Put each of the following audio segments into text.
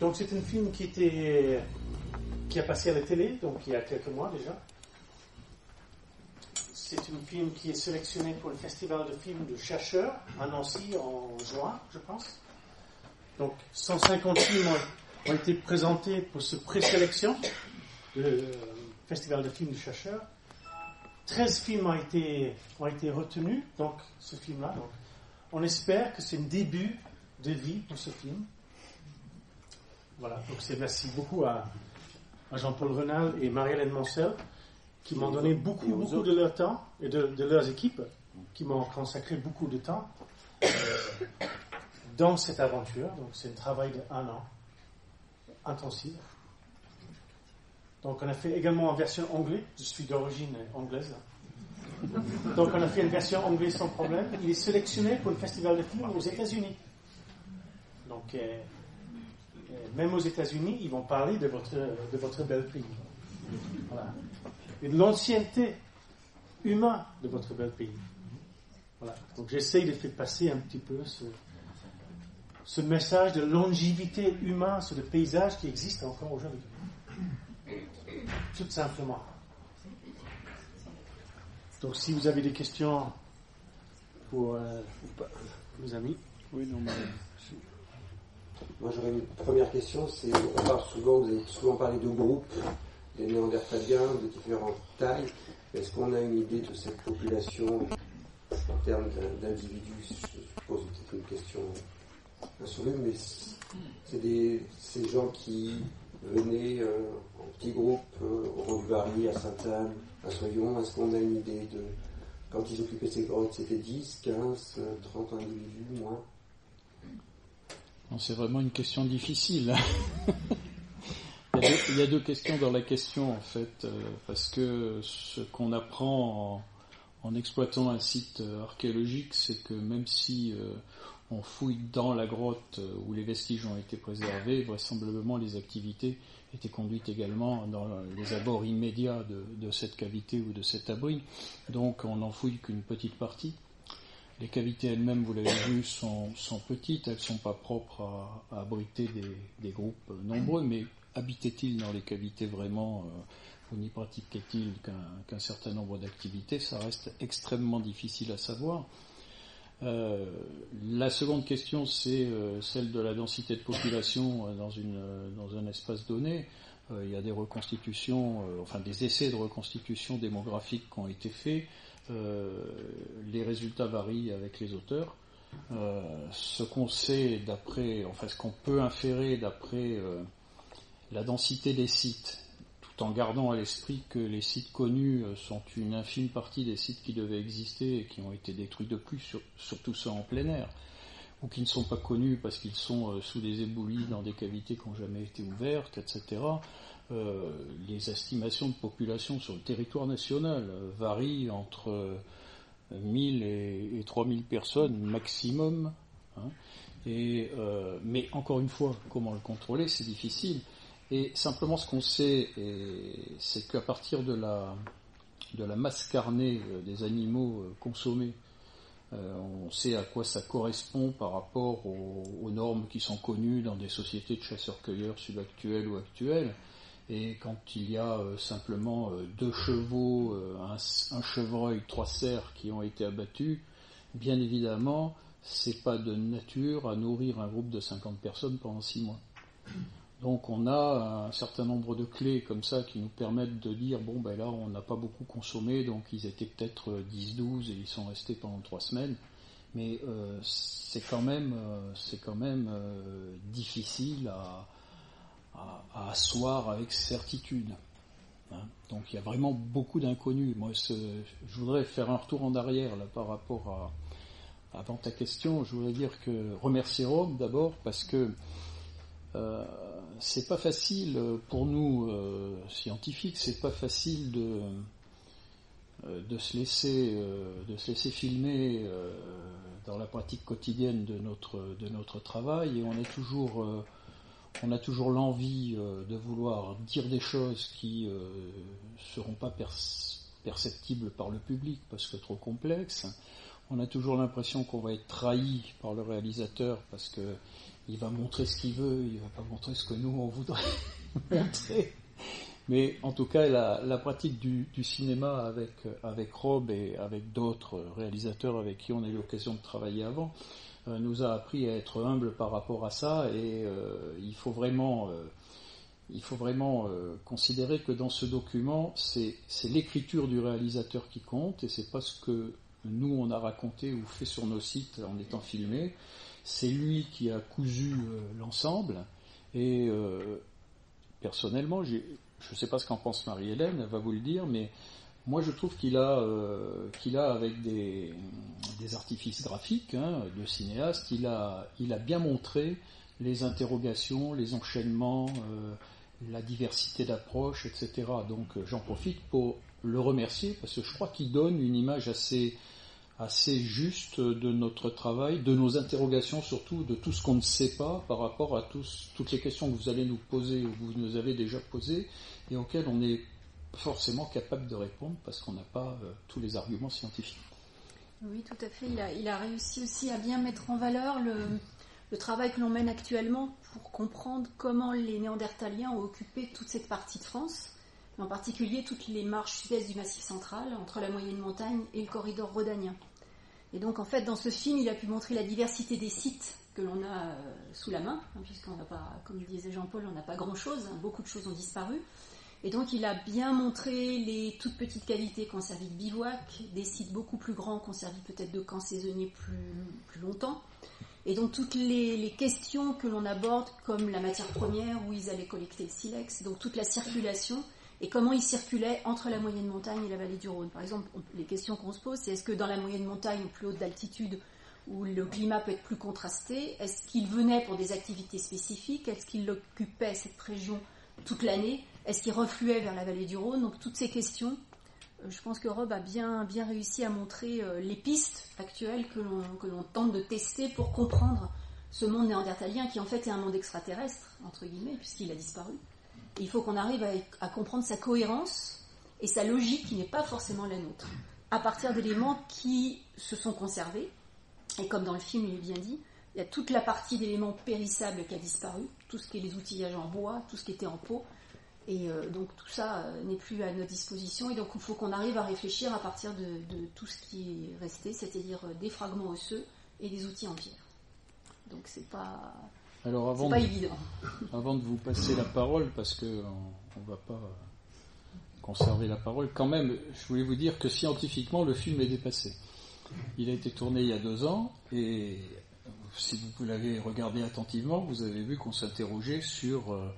Donc c'est un film qui était qui a passé à la télé, donc il y a quelques mois déjà. C'est un film qui est sélectionné pour le festival de films de chercheurs à Nancy en juin, je pense. Donc 150 films ont, été présentés pour ce présélection euh, festival de films de chercheurs. 13 films ont été, ont été retenus, donc ce film-là. on espère que c'est un début de vie pour ce film. Voilà, donc c'est merci beaucoup à, Jean-Paul Renal et Marie-Hélène Moncel qui m'ont donné beaucoup, beaucoup de leur temps et de, leurs équipes qui m'ont consacré beaucoup de temps euh, dans cette aventure. Donc c'est un travail d'un an intensif. Donc on a fait également en version anglaise. Je suis d'origine anglaise. Donc on a fait une version anglaise sans problème. Il est sélectionné pour le festival de films aux États-Unis. Donc euh, même aux États-Unis, ils vont parler de votre, de votre bel pays. Voilà. Et de l'ancienneté humaine de votre bel pays. Voilà. Donc j'essaye de faire passer un petit peu ce, ce message de longévité humaine sur le paysage qui existe encore aujourd'hui. Tout simplement. Donc si vous avez des questions pour euh, vos amis. Oui, non, mais moi, j'aurais une première question. C'est, on parle souvent, vous avez souvent parlé de groupes, des néandertaliens de différentes tailles. Est-ce qu'on a une idée de cette population en termes d'individus? Je pose peut-être une question insolue, mais c'est des, ces gens qui venaient euh, en petits groupes euh, au Rond du Barry, à Sainte-Anne, à Soyon. Est-ce qu'on a une idée de. Quand ils occupaient ces grottes, c'était 10, 15, 30 individus, moins? C'est vraiment une question difficile. il, y a deux, questions dans la question en fait, euh, parce que ce qu'on apprend en, exploitant un site euh, archéologique, c'est que même si euh, on fouille dans la grotte où les vestiges ont été préservés, vraisemblablement les activités étaient conduites également dans les abords immédiats de cette cavité ou de cet abri. Donc on n'en fouille qu'une petite partie. Les cavités elles-mêmes, vous l'avez vu, sont, petites, elles ne sont pas propres à, abriter des, groupes nombreux, mais habitaient-ils dans les cavités vraiment euh, ou n'y pratiquaient-ils qu'un certain nombre d'activités? Ça reste extrêmement difficile à savoir. Euh, la seconde question, c'est euh, celle de la densité de population dans, dans un espace donné. il y a des reconstitutions, enfin des essais de reconstitution démographique qui ont été faits. Euh, les résultats varient avec les auteurs. Euh, ce qu'on sait d'après, enfin ce qu'on peut inférer d'après euh, la densité des sites, en gardant à l'esprit que les sites connus sont une infime partie des sites qui devaient exister et qui ont été détruits depuis, surtout ceux en plein air, ou qui ne sont pas connus parce qu'ils sont sous des éboulis dans des cavités qui n'ont jamais été ouvertes, etc. Euh, les estimations de population sur le territoire national euh, varient entre 1000 euh, et, 3000 personnes maximum. Hein. mais encore une fois, comment le contrôler, c'est difficile. Et simplement ce qu'on sait, c'est qu'à partir de la, masse carnée des animaux consommés, on sait à quoi ça correspond par rapport aux, normes qui sont connues dans des sociétés de chasseurs-cueilleurs subactuelles ou actuelles. Et quand il y a euh, simplement euh, deux chevaux, euh, un, chevreuil, trois cerfs qui ont été abattus, bien évidemment, c'est pas de nature à nourrir un groupe de 50 personnes pendant six mois. Donc on a un certain nombre de clés comme ça qui nous permettent de dire bon ben là on n'a pas beaucoup consommé donc ils étaient peut-être 10-12 et ils sont restés pendant trois semaines mais c'est quand même c'est quand même difficile à, asseoir avec certitude. Hein. Donc il y a vraiment beaucoup d'inconnus. Moi, je voudrais faire un retour en arrière là par rapport à avant ta question. Je voudrais dire que remercier Rome d'abord parce que euh, c'est pas facile pour nous euh, scientifiques, c'est pas facile de euh, de se laisser euh, de se laisser filmer dans la pratique quotidienne de notre de notre travail et on est toujours on a toujours l'envie euh, de vouloir dire des choses qui euh, seront pas perceptibles par le public parce que trop complexes. On a toujours l'impression qu'on va être trahi par le réalisateur parce que il va montrer ce qu'il veut, il va pas montrer ce que nous on voudrait montrer. Mais en tout cas, la, pratique du, cinéma avec, avec Rob et avec d'autres réalisateurs avec qui on a eu l'occasion de travailler avant euh, nous a appris à être humble par rapport à ça et euh, il faut vraiment, euh, il faut vraiment considérer que dans ce document, c'est l'écriture du réalisateur qui compte et c'est pas ce que nous on a raconté ou fait sur nos sites en étant filmé. C'est lui qui a cousu l'ensemble et personnellement, je ne sais pas ce qu'en pense Marie-Hélène, elle va vous le dire, mais moi, je trouve qu'il a, euh, qu'il a avec des, artifices graphiques hein, de cinéaste, il a, il a bien montré les interrogations, les enchaînements, euh, la diversité d'approches, etc. Donc, euh, j'en profite pour le remercier parce que je crois qu'il donne une image assez, assez juste de notre travail, de nos interrogations surtout, de tout ce qu'on ne sait pas par rapport à toutes les questions que vous allez nous poser ou que vous nous avez déjà posées et auxquelles on est forcément capable de répondre parce qu'on n'a pas euh, tous les arguments scientifiques. Oui, tout à fait. Il a, réussi aussi à bien mettre en valeur le, travail que l'on mène actuellement pour comprendre comment les Néandertaliens ont occupé toute cette partie de France, en particulier toutes les marches sud-est du Massif central, entre la moyenne montagne et le corridor rhodanien. Et donc, en fait, dans ce film, il a pu montrer la diversité des sites que l'on a euh, sous la main, hein, puisqu'on n'a pas, comme disait Jean-Paul, on n'a pas grand-chose, hein. beaucoup de choses ont disparu. Et donc il a bien montré les toutes petites cavités qui ont servi de bivouac, des sites beaucoup plus grands qui ont servi peut-être de camps saisonniers plus, longtemps. Et donc toutes les, questions que l'on aborde, comme la matière première, où ils allaient collecter le silex, donc toute la circulation, et comment ils circulaient entre la moyenne montagne et la vallée du Rhône. Par exemple, les questions qu'on se pose, c'est est-ce que dans la moyenne montagne, plus haute d'altitude, où le climat peut être plus contrasté, est-ce qu'ils venaient pour des activités spécifiques Est-ce qu'ils occupaient cette région toute l'année Est-ce qu'il refluait vers la vallée du Rhône Donc toutes ces questions, euh, je pense que Rob a bien, bien réussi à montrer euh, les pistes actuelles que l'on tente de tester pour comprendre ce monde néandertalien qui en fait est un monde extraterrestre, entre guillemets, puisqu'il a disparu. Il faut qu'on arrive à, comprendre sa cohérence et sa logique qui n'est pas forcément la nôtre, à partir d'éléments qui se sont conservés. Et comme dans le film il est bien dit, il y a toute la partie d'éléments périssables qui a disparu, tout ce qui est les outillages en bois, tout ce qui était en peau. Et euh, donc tout ça euh, n'est plus à notre disposition. Et donc il faut qu'on arrive à réfléchir à partir de, tout ce qui est resté, c'est-à-dire euh, des fragments osseux et des outils en pierre. Donc c'est pas, Alors avant pas de, évident. Avant de vous passer la parole, parce qu'on ne va pas conserver la parole, quand même, je voulais vous dire que scientifiquement, le film est dépassé. Il a été tourné il y a deux ans et si vous l'avez regardé attentivement, vous avez vu qu'on s'interrogeait sur euh,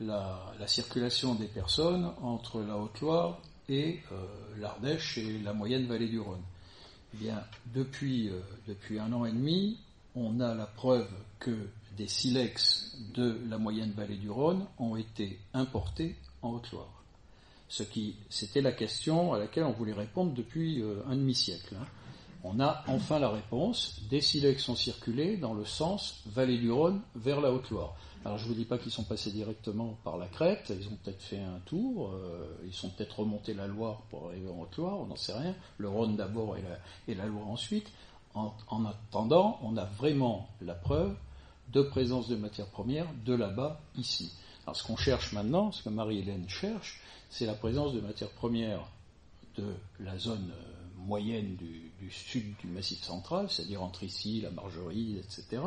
la, circulation des personnes entre la Haute-Loire et euh, l'Ardèche et la moyenne vallée du Rhône. Eh bien, depuis, euh, depuis un an et demi, on a la preuve que des silex de la moyenne vallée du Rhône ont été importés en Haute-Loire. Ce qui, c'était la question à laquelle on voulait répondre depuis un demi-siècle. Hein on a enfin la réponse. Des silex sont circulés dans le sens vallée du Rhône vers la Haute-Loire. Alors je ne vous dis pas qu'ils sont passés directement par la crête, ils ont peut-être fait un tour, euh, ils sont peut-être remontés la Loire pour arriver en Haute-Loire, on n'en sait rien, le Rhône d'abord et la, Loire ensuite. En, attendant, on a vraiment la preuve de présence de matières premières de là-bas, ici. Alors ce qu'on cherche maintenant, ce que Marie-Hélène cherche, c'est la présence de matières premières de la zone euh, moyenne du, sud du massif central, c'est-à-dire entre ici, la Margerie, etc.,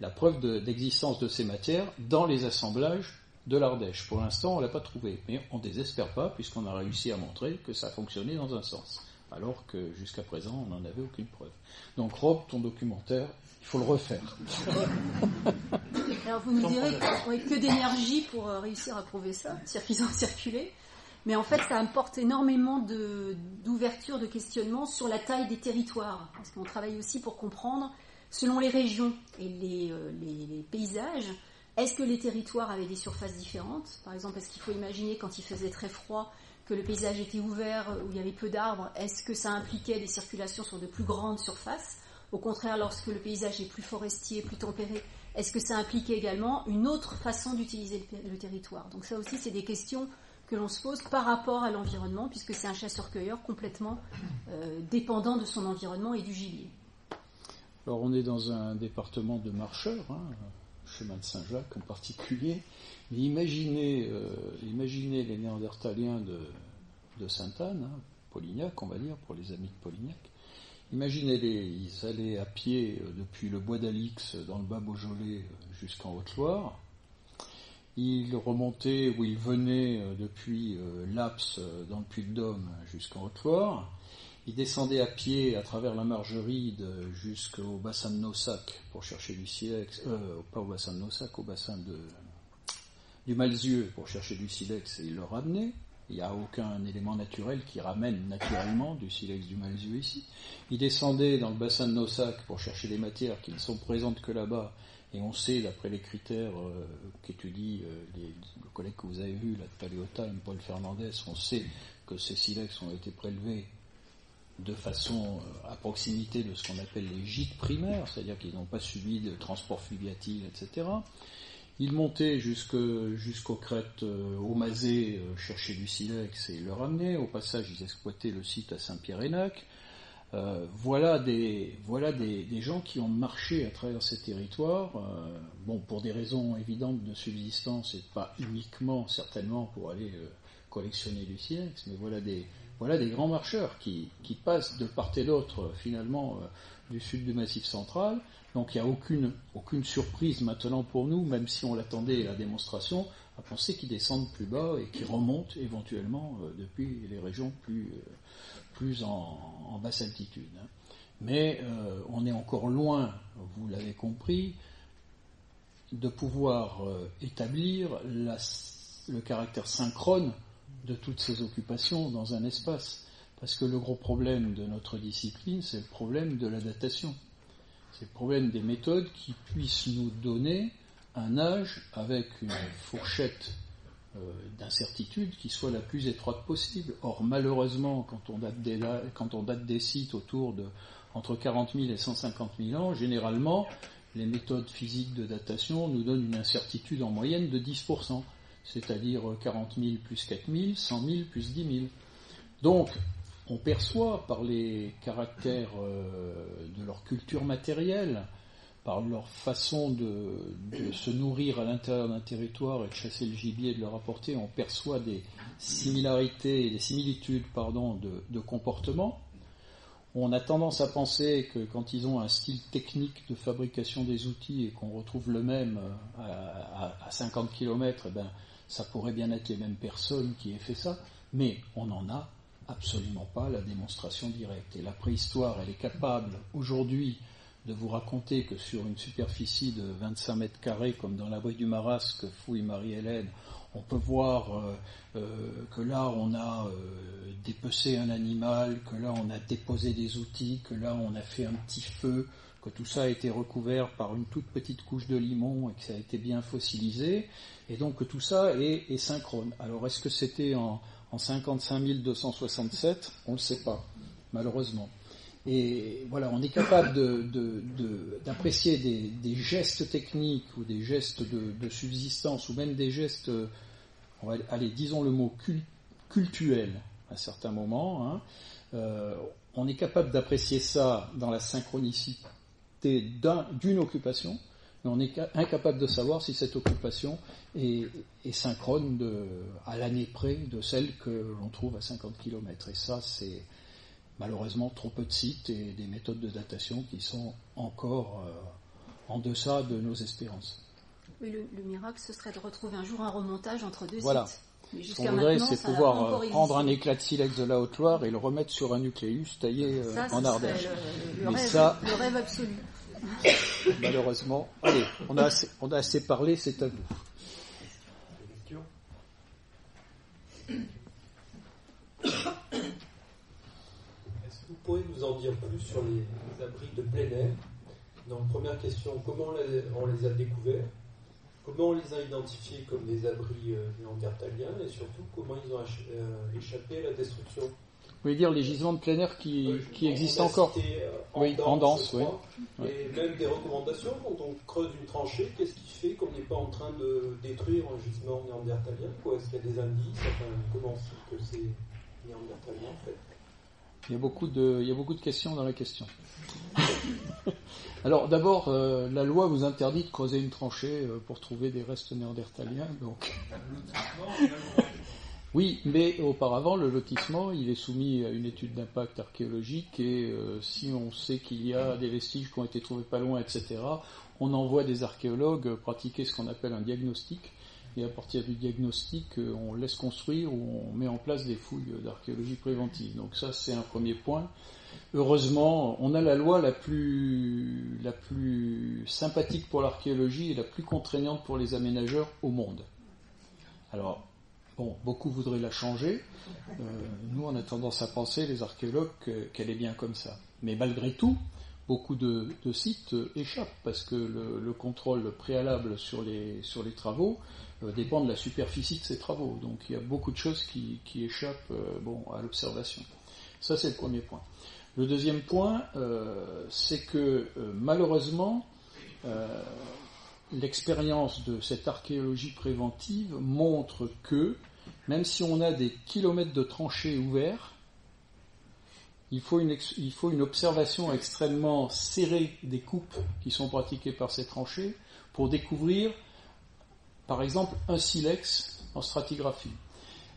la preuve d'existence de, ces matières dans les assemblages de l'Ardèche. Pour l'instant, on ne l'a pas trouvé, mais on ne désespère pas puisqu'on a réussi à montrer que ça fonctionnait dans un sens, alors que jusqu'à présent, on n'en avait aucune preuve. Donc, Rob, ton documentaire, il faut le refaire. Alors, vous me direz que d'énergie pour euh, réussir à prouver ça, circuler. Mais en fait, ça apporte énormément d'ouverture, de, questionnement sur la taille des territoires. Parce qu'on travaille aussi pour comprendre, selon les régions et les, euh, paysages, est-ce que les territoires avaient des surfaces différentes? Par exemple, est-ce qu'il faut imaginer quand il faisait très froid que le paysage était ouvert, où il y avait peu d'arbres Est-ce que ça impliquait des circulations sur de plus grandes surfaces? Au contraire, lorsque le paysage est plus forestier, plus tempéré, est-ce que ça impliquait également une autre façon d'utiliser le territoire? Donc ça aussi, c'est des questions que l'on se pose par rapport à l'environnement, puisque c'est un chasseur-cueilleur complètement euh, dépendant de son environnement et du gibier. Alors on est dans un département de marcheurs, hein, chemin de Saint-Jacques en particulier, mais imaginez, euh, imaginez les néandertaliens de, de Sainte-Anne, hein, Polignac on va dire, pour les amis de Polignac, Imaginez-les, ils allaient à pied euh, depuis le bois d'Alix dans le bas Beaujolais jusqu'en Haute-Loire. Ils remontaient ou ils venaient depuis l'Aps dans le Puy-de-Dôme jusqu'en Haute-Loire. Ils descendaient à pied à travers la Margeride jusqu'au bassin de Nossac pour chercher du silex, euh, pas au bassin de Nossac, au bassin du Malzieu pour chercher du silex et ils le ramenaient. Il n'y a aucun élément naturel qui ramène naturellement du silex du Malzieu ici. Ils descendaient dans le bassin de Nossac pour chercher des matières qui ne sont présentes que là-bas. Et on sait, d'après les critères euh, qu'étudie euh, le collègue que vous avez vu, de Paléotime, Paul Fernandez, on sait que ces silex ont été prélevés de façon euh, à proximité de ce qu'on appelle les gîtes primaires, c'est-à-dire qu'ils n'ont pas subi de transport fluviatile, etc. Ils montaient jusqu'aux crêtes euh, au Mazé euh, chercher du silex et le ramenaient. Au passage, ils exploitaient le site à Saint-Pierre-Énac. voilà des, voilà des, gens qui ont marché à travers ces territoires, bon, pour des raisons évidentes de subsistance et pas uniquement, certainement, pour aller collectionner du silex, mais voilà des, grands marcheurs qui, passent de part et d'autre finalement euh, du sud du Massif central. Donc il n'y a aucune, aucune surprise maintenant pour nous, même si on l'attendait la démonstration, à penser qu'ils descendent plus bas et qu'ils remontent éventuellement euh, depuis les régions plus, euh, en, basse altitude. Mais on est encore loin, vous l'avez compris, de pouvoir établir le caractère synchrone de toutes ces occupations dans un espace. Parce que le gros problème de notre discipline, c'est le problème de la datation. C'est le problème des méthodes qui puissent nous donner un âge avec une fourchette euh, d'incertitude qui soit la plus étroite possible. Or, malheureusement, quand on date des, quand on date des sites autour de entre 40 000 et 150 000 ans, généralement, les méthodes physiques de datation nous donnent une incertitude en moyenne de 10% c'est-à-dire 40 000 plus 4 000, 100 000 plus 10 000. Donc, on perçoit par les caractères euh, de leur culture matérielle, par leur façon de, se nourrir à l'intérieur d'un territoire et de chasser le gibier et de le rapporter, on perçoit des similarités, des similitudes pardon, de, comportement. On a tendance à penser que quand ils ont un style technique de fabrication des outils et qu'on retrouve le même à, à 50 km, eh ben, ça pourrait bien être les mêmes personnes qui aient fait ça, mais on n'en a absolument pas la démonstration directe. Et la préhistoire, elle est capable aujourd'hui de vous raconter que sur une superficie de 25 mètres carrés, comme dans l'abri du Maras que fouille Marie-Hélène, on peut voir euh, euh, que là on a euh, dépecé un animal, que là on a déposé des outils, que là on a fait un petit feu, que tout ça a été recouvert par une toute petite couche de limon et que ça a été bien fossilisé, et donc que tout ça est, synchrone. Alors est-ce que c'était en, en 55 267 On ne le sait pas, malheureusement. Et voilà, on est capable d'apprécier des, gestes techniques ou des gestes de, subsistance ou même des gestes, allez, disons le mot cultuel à certains moments. Hein. Euh, on est capable d'apprécier ça dans la synchronicité d'une occupation, mais on est incapable de savoir si cette occupation est, synchrone à l'année près de celle que l'on trouve à 50 km. Et ça, c'est malheureusement trop peu de sites et des méthodes de datation qui sont encore euh, en deçà de nos espérances. Oui, le, miracle, ce serait de retrouver un jour un remontage entre deux voilà. sites. Ce qu'on voudrait, c'est pouvoir euh, prendre un éclat de silex de la Haute-Loire et le remettre sur un nucléus taillé euh, en Ardèche. Le, ça, le rêve absolu. Malheureusement. Allez, on a assez, parlé, c'est à vous. Est-ce que vous pourriez nous en dire plus sur les, abris de plein air? Donc, première question, comment on les, a découverts? Comment on les a identifiés comme des abris euh, néandertaliens Et surtout, comment ils ont euh, échappé à la destruction? Voulez dire les gisements de plein air qui, Euh, qui on existent a encore cité, euh, Oui, en danse, oui. Et même des recommandations quand on creuse une tranchée, qu'est-ce qui fait qu'on n'est pas en train de détruire un gisement néandertalien Est-ce qu'il y a des indices? Enfin, Comment c'est que c'est néandertalien en fait? Il y a beaucoup de, il y a beaucoup de questions dans la question. Alors d'abord, euh, la loi vous interdit de creuser une tranchée euh, pour trouver des restes néandertaliens. Donc, oui, mais auparavant, le lotissement, il est soumis à une étude d'impact archéologique et euh, si on sait qu'il y a des vestiges qui ont été trouvés pas loin, etc., on envoie des archéologues pratiquer ce qu'on appelle un diagnostic. Et à partir du diagnostic, euh, on laisse construire ou on met en place des fouilles d'archéologie préventive. Donc ça, c'est un premier point. Heureusement, on a la loi la plus, la plus sympathique pour l'archéologie et la plus contraignante pour les aménageurs au monde. Alors, bon, beaucoup voudraient la changer. Euh, nous, on a tendance à penser, les archéologues, que- qu'elle est bien comme ça. Mais malgré tout, beaucoup de, sites euh, échappent parce que le, le contrôle préalable sur les, sur les travaux euh, dépend de la superficie de ces travaux. Donc il y a beaucoup de choses qui, qui échappent bon, à l'observation. Ça, c'est le premier point. Le deuxième point, c'est que malheureusement, l'expérience de cette archéologie préventive montre que même si on a des kilomètres de tranchées ouverts, il faut, une, observation extrêmement serrée des coupes qui sont pratiquées par ces tranchées pour découvrir, par exemple, un silex en stratigraphie.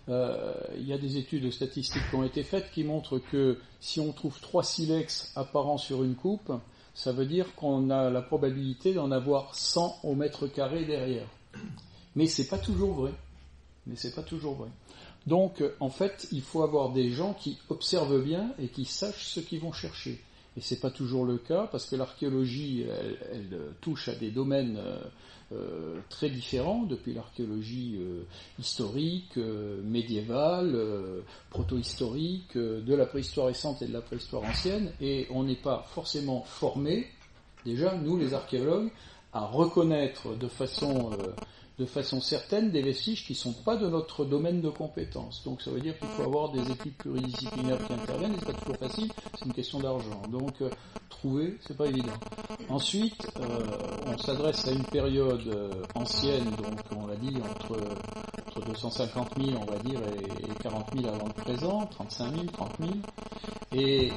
Euh, il y a des études statistiques qui ont été faites qui montrent que si on trouve trois silex apparents sur une coupe, ça veut dire qu'on a la probabilité d'en avoir 100 au mètre carré derrière. Mais c'est pas toujours vrai. Mais c'est pas toujours vrai. Donc, euh, en fait, il faut avoir des gens qui observent bien et qui sachent ce qu'ils vont chercher. Et c'est pas toujours le cas parce que l'archéologie, elle, euh, touche à des domaines euh, très différents, depuis l'archéologie historique, médiévale, proto-historique, de la préhistoire récente et de la préhistoire ancienne, et on n'est pas forcément formé, déjà, nous les archéologues, à reconnaître de façon de façon certaine des vestiges qui ne sont pas de notre domaine de compétence. Donc ça veut dire qu'il faut avoir des équipes pluridisciplinaires qui interviennent, et c'est pas toujours facile, c'est une question d'argent. Donc euh, trouver, c'est pas évident. Ensuite, euh, on s'adresse à une période euh, ancienne, donc on l'a dit, entre, entre 250 000, on va dire, et, et 40 000 avant le présent, 35 000, 30 000, et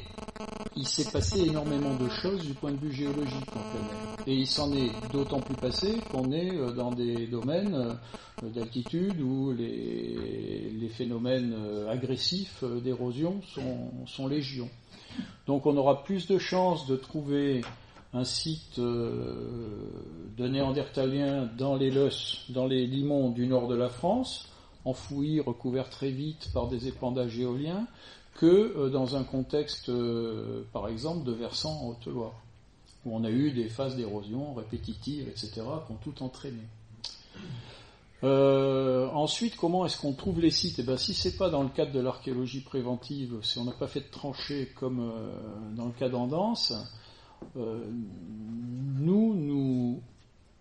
il s'est passé énormément de choses du point de vue géologique en plein. Et il s'en est d'autant plus passé qu'on est euh, dans des domaines euh, d'altitude où les, les phénomènes euh, agressifs d'érosion sont, sont légion. Donc on aura plus de chances de trouver un site euh, de néandertaliens dans les Leus, dans les limons du nord de la France, enfouis, recouverts très vite par des épandages éoliens, que euh, dans un contexte, euh, par exemple, de versant en Haute-Loire, où on a eu des phases d'érosion répétitives, etc., qui ont tout entraîné. Ensuite, comment est-ce qu'on trouve les sites? Eh ben, si c'est pas dans le cadre de l'archéologie préventive, si on n'a pas fait de tranchées comme dans le cas d'Andance, euh, nous, nous,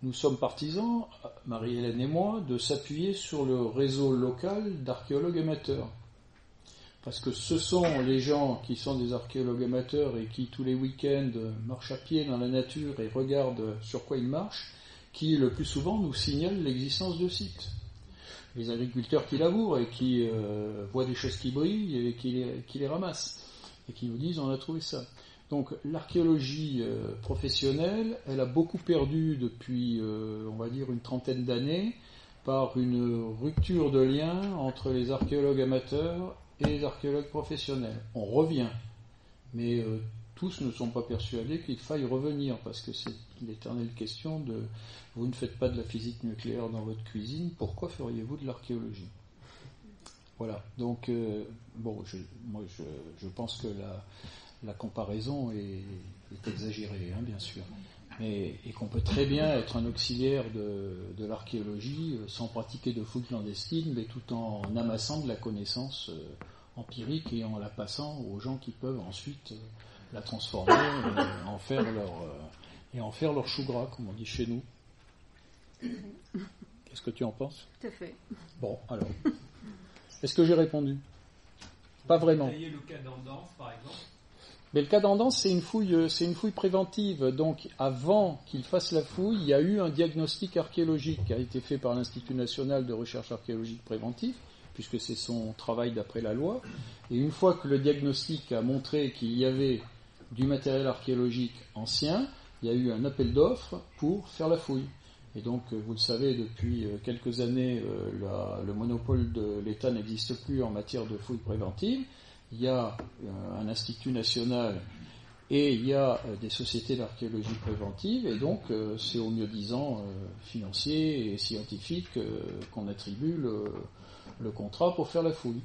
nous sommes partisans, Marie-Hélène et moi, de s'appuyer sur le réseau local d'archéologues amateurs. Parce que ce sont les gens qui sont des archéologues amateurs et qui tous les week-ends marchent à pied dans la nature et regardent sur quoi ils marchent, qui le plus souvent nous signalent l'existence de sites. Les agriculteurs qui labourent et qui euh, voient des choses qui brillent et qui les, qui les ramassent et qui nous disent on a trouvé ça. Donc l'archéologie euh, professionnelle, elle a beaucoup perdu depuis, euh, on va dire, une trentaine d'années par une rupture de lien entre les archéologues amateurs et les archéologues professionnels. On revient, mais euh, tous ne sont pas persuadés qu'il faille revenir, parce que c'est l'éternelle question de vous ne faites pas de la physique nucléaire dans votre cuisine, pourquoi feriez-vous de l'archéologie? Voilà, donc bon, je, moi je, pense que la, la comparaison est, est exagérée, hein, bien sûr. Mais, et qu'on peut très bien être un auxiliaire de, de l'archéologie sans pratiquer de fouilles clandestines, mais tout en amassant de la connaissance euh, empirique et en la passant aux gens qui peuvent ensuite euh, la transformer et en faire leur euh, et en faire leur chou gras, comme on dit chez nous. Qu'est-ce que tu en penses? Tout à fait. Bon, alors. Est-ce que j'ai répondu? Pas vraiment. le cas d'Andance, par exemple? Mais le cas d'Andance, c'est une fouille, euh, c'est une fouille préventive. Donc, avant qu'il fasse la fouille, il y a eu un diagnostic archéologique qui a été fait par l'Institut national de recherche archéologique préventive, puisque c'est son travail d'après la loi. Et une fois que le diagnostic a montré qu'il y avait du matériel archéologique ancien, il y a eu un appel d'offres pour faire la fouille. Et donc, euh, vous le savez, depuis euh, quelques années, le monopole de l'État n'existe plus en matière de fouille préventive il y a euh, un institut national et il y a euh, des sociétés d'archéologie préventive, et donc euh, c'est au mieux disant financier et scientifique qu'on attribue le, contrat pour faire la fouille.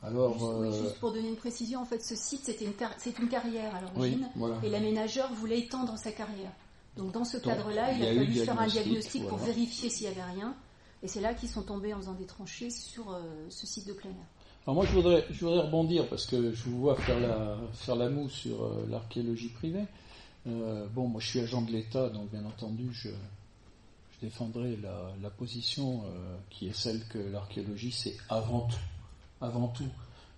Alors, juste, pour donner une précision, en fait, ce site c'était une, c'est une carrière à l'origine, et l'aménageur voulait étendre sa carrière. Donc dans ce cadre-là, il, a, fallu faire un diagnostic pour vérifier s'il n'y avait rien, et c'est là qu'ils sont tombés en faisant des tranchées sur ce site de plein air. Alors moi, je voudrais, rebondir parce que je vous vois faire la, moue sur euh, l'archéologie privée. Euh, bon, moi, je suis agent de l'État, donc bien entendu, je, défendrai la, la position euh, qui est celle que l'archéologie, c'est avant tout, avant tout